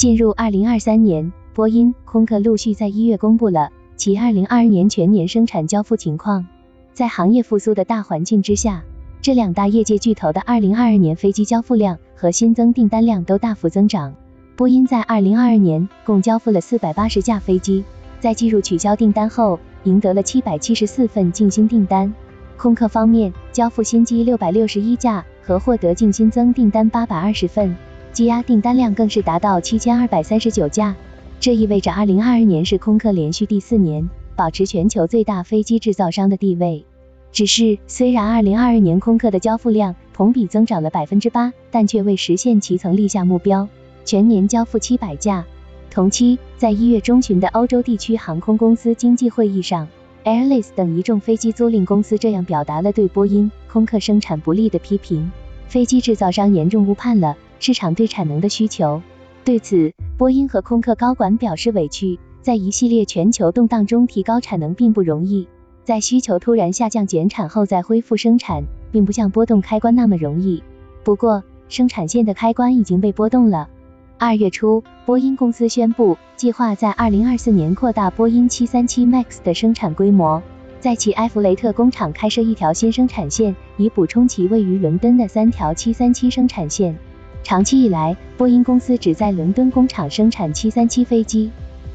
进入二零二三年，波音、空客陆续在一月公布了其二零二二年全年生产交付情况。在行业复苏的大环境之下，这两大业界巨头的二零二二年飞机交付量和新增订单量都大幅增长。波音在二零二二年共交付了四百八十架飞机，在计入取消订单后，赢得了七百七十四份净新订单。空客方面，交付新机六百六十一架和获得净新增订单八百二十份，积压订单量更是达到七千二百三十九架。这意味着二零二二年是空客连续第四年保持全球最大飞机制造商的地位。只是，虽然二零二二年空客的交付量同比增长了百分之八，但却未实现其曾立下目标。全年交付七百架。同期，在一月中旬的欧洲地区航空公司经济会议上，Airless 等一众飞机租赁公司这样表达了对波音、空客生产不利的批评。飞机制造商严重误判了市场对产能的需求。对此，波音和空客高管表示委屈。在一系列全球动荡中提高产能并不容易，在需求突然下降减产后再恢复生产，并不像拨动开关那么容易。不过，生产线的开关已经被拨动了。二月初，波音公司宣布，计划在二零二四年扩大波音七三七 MAX 的生产规模，在其埃弗雷特工厂开设一条新生产线，以补充其位于伦敦的三条七三七生产线。长期以来，波音公司只在伦敦工厂生产七三七飞机。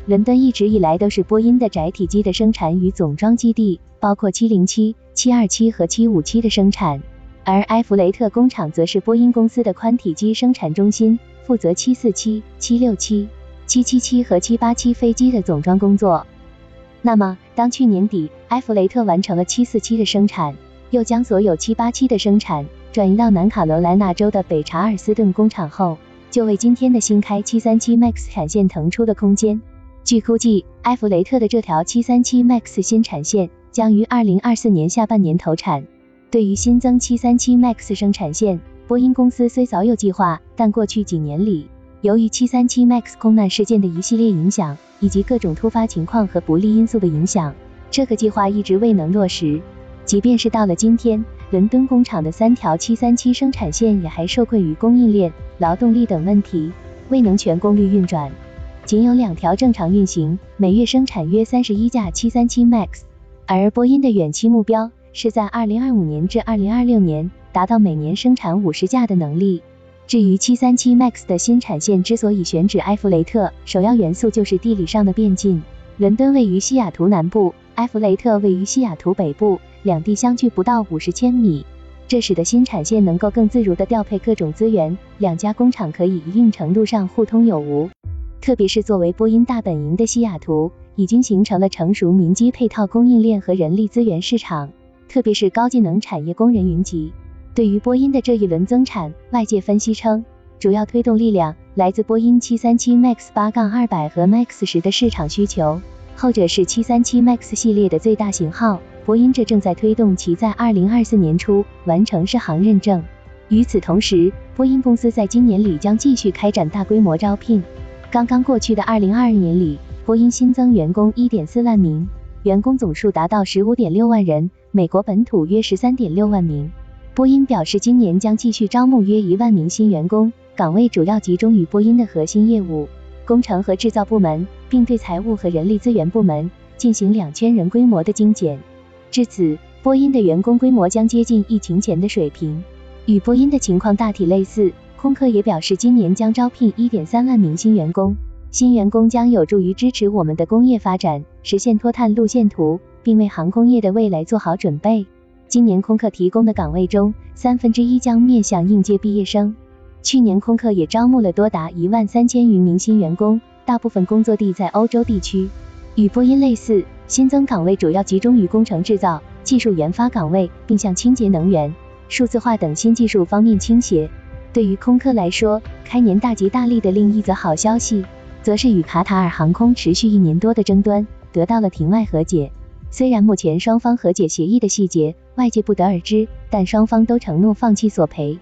伦敦一直以来都是波音的窄体机的生产与总装基地，包括七零七、七二七和七五七的生产，而埃弗雷特工厂则是波音公司的宽体机生产中心。负责七四七、七六七、七七七和七八七飞机的总装工作。那么，当去年底埃弗雷特完成了七四七的生产，又将所有七八七的生产转移到南卡罗来纳州的北查尔斯顿工厂后，就为今天的新开七三七 MAX 产线腾出了空间。据估计，埃弗雷特的这条七三七 MAX 新产线将于二零二四年下半年投产。对于新增七三七 MAX 生产线，波音公司虽早有计划，但过去几年里，由于737 MAX 空难事件的一系列影响，以及各种突发情况和不利因素的影响，这个计划一直未能落实。即便是到了今天，伦敦工厂的三条737生产线也还受困于供应链、劳动力等问题，未能全功率运转，仅有两条正常运行，每月生产约三十一架737 MAX。而波音的远期目标是在2025年至2026年。达到每年生产五十架的能力。至于七三七 MAX 的新产线之所以选址埃弗雷特，首要元素就是地理上的便近。伦敦位于西雅图南部，埃弗雷特位于西雅图北部，两地相距不到五十千米，这使得新产线能够更自如地调配各种资源，两家工厂可以一定程度上互通有无。特别是作为波音大本营的西雅图，已经形成了成熟民机配套供应链和人力资源市场，特别是高技能产业工人云集。对于波音的这一轮增产，外界分析称，主要推动力量来自波音737 MAX 八杠二百和 MAX 十的市场需求，后者是737 MAX 系列的最大型号。波音这正在推动其在二零二四年初完成适航认证。与此同时，波音公司在今年里将继续开展大规模招聘。刚刚过去的二零二二年里，波音新增员工一点四万名，员工总数达到十五点六万人，美国本土约十三点六万名。波音表示，今年将继续招募约一万名新员工，岗位主要集中于波音的核心业务、工程和制造部门，并对财务和人力资源部门进行两千人规模的精简。至此，波音的员工规模将接近疫情前的水平。与波音的情况大体类似，空客也表示，今年将招聘一点三万名新员工，新员工将有助于支持我们的工业发展，实现脱碳路线图，并为航空业的未来做好准备。今年空客提供的岗位中，三分之一将面向应届毕业生。去年空客也招募了多达一万三千余名新员工，大部分工作地在欧洲地区。与波音类似，新增岗位主要集中于工程制造、技术研发岗位，并向清洁能源、数字化等新技术方面倾斜。对于空客来说，开年大吉大利的另一则好消息，则是与卡塔尔航空持续一年多的争端得到了庭外和解。虽然目前双方和解协议的细节外界不得而知，但双方都承诺放弃索赔。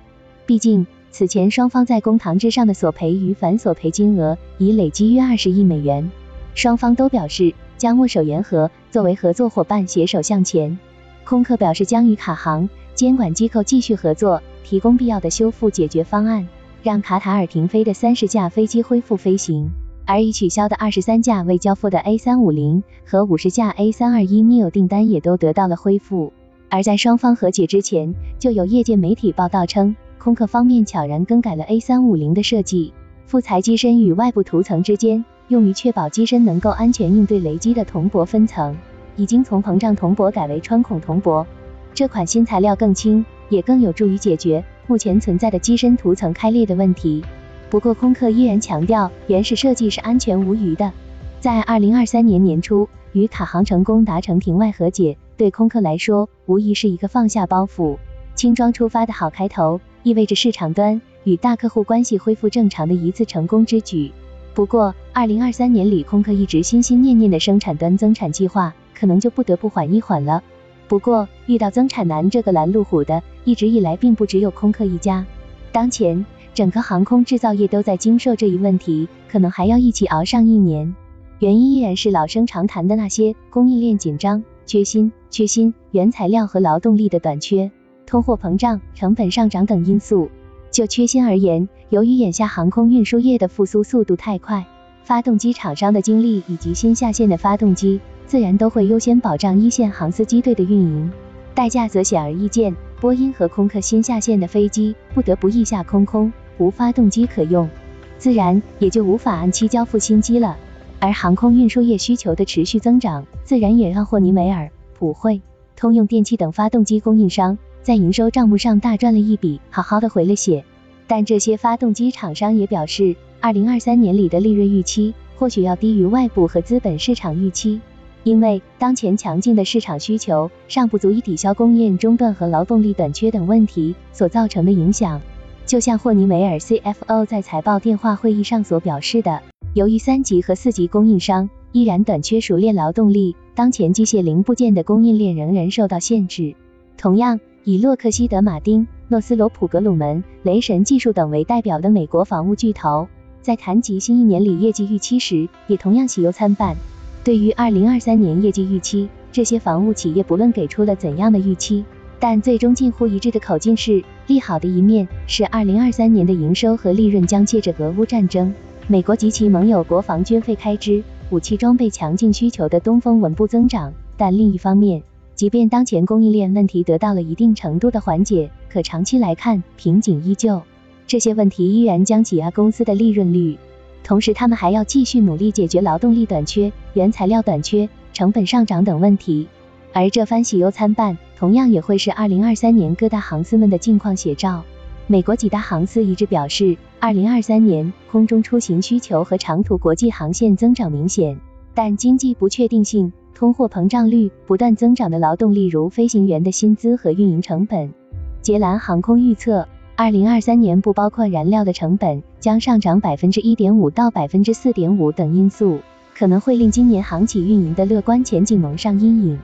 毕竟此前双方在公堂之上的索赔与反索赔金额已累积约二十亿美元。双方都表示将握手言和，作为合作伙伴携手向前。空客表示将与卡航监管机构继续合作，提供必要的修复解决方案。让卡塔尔停飞的三十架飞机恢复飞行，而已取消的二十三架未交付的 A 三五零和五十架 A 三二一 neo 订单也都得到了恢复。而在双方和解之前，就有业界媒体报道称，空客方面悄然更改了 A 三五零的设计，副材机身与外部涂层之间。用于确保机身能够安全应对雷击的铜箔分层，已经从膨胀铜箔改为穿孔铜箔。这款新材料更轻，也更有助于解决目前存在的机身涂层开裂的问题。不过，空客依然强调原始设计是安全无虞的。在二零二三年年初，与卡航成功达成庭外和解，对空客来说无疑是一个放下包袱、轻装出发的好开头，意味着市场端与大客户关系恢复正常的一次成功之举。不过，二零二三年里，空客一直心心念念的生产端增产计划，可能就不得不缓一缓了。不过，遇到增产难这个拦路虎的，一直以来并不只有空客一家。当前，整个航空制造业都在经受这一问题，可能还要一起熬上一年。原因依然是老生常谈的那些供应链紧张、缺芯、缺芯、原材料和劳动力的短缺、通货膨胀、成本上涨等因素。就缺芯而言，由于眼下航空运输业的复苏速度太快，发动机厂商的精力以及新下线的发动机，自然都会优先保障一线航司机队的运营。代价则显而易见，波音和空客新下线的飞机不得不一下空空，无发动机可用，自然也就无法按期交付新机了。而航空运输业需求的持续增长，自然也让霍尼韦尔、普惠、通用电气等发动机供应商。在营收账目上大赚了一笔，好好的回了血。但这些发动机厂商也表示，二零二三年里的利润预期或许要低于外部和资本市场预期，因为当前强劲的市场需求尚不足以抵消供应中断和劳动力短缺等问题所造成的影响。就像霍尼韦尔 CFO 在财报电话会议上所表示的，由于三级和四级供应商依然短缺熟练劳动力，当前机械零部件的供应链仍然受到限制。同样，以洛克希德马丁、诺斯罗普格鲁门、雷神技术等为代表的美国防务巨头，在谈及新一年里业绩预期时，也同样喜忧参半。对于二零二三年业绩预期，这些防务企业不论给出了怎样的预期，但最终近乎一致的口径是，利好的一面是二零二三年的营收和利润将借着俄乌战争、美国及其盟友国防军费开支、武器装备强劲需求的东风稳步增长，但另一方面。即便当前供应链问题得到了一定程度的缓解，可长期来看瓶颈依旧。这些问题依然将挤压公司的利润率，同时他们还要继续努力解决劳动力短缺、原材料短缺、成本上涨等问题。而这番喜忧参半，同样也会是2023年各大航司们的近况写照。美国几大航司一致表示，2023年空中出行需求和长途国际航线增长明显，但经济不确定性。通货膨胀率不断增长的劳动力，如飞行员的薪资和运营成本。捷兰航空预测，二零二三年不包括燃料的成本将上涨百分之一点五到百分之四点五等因素，可能会令今年航企运营的乐观前景蒙上阴影。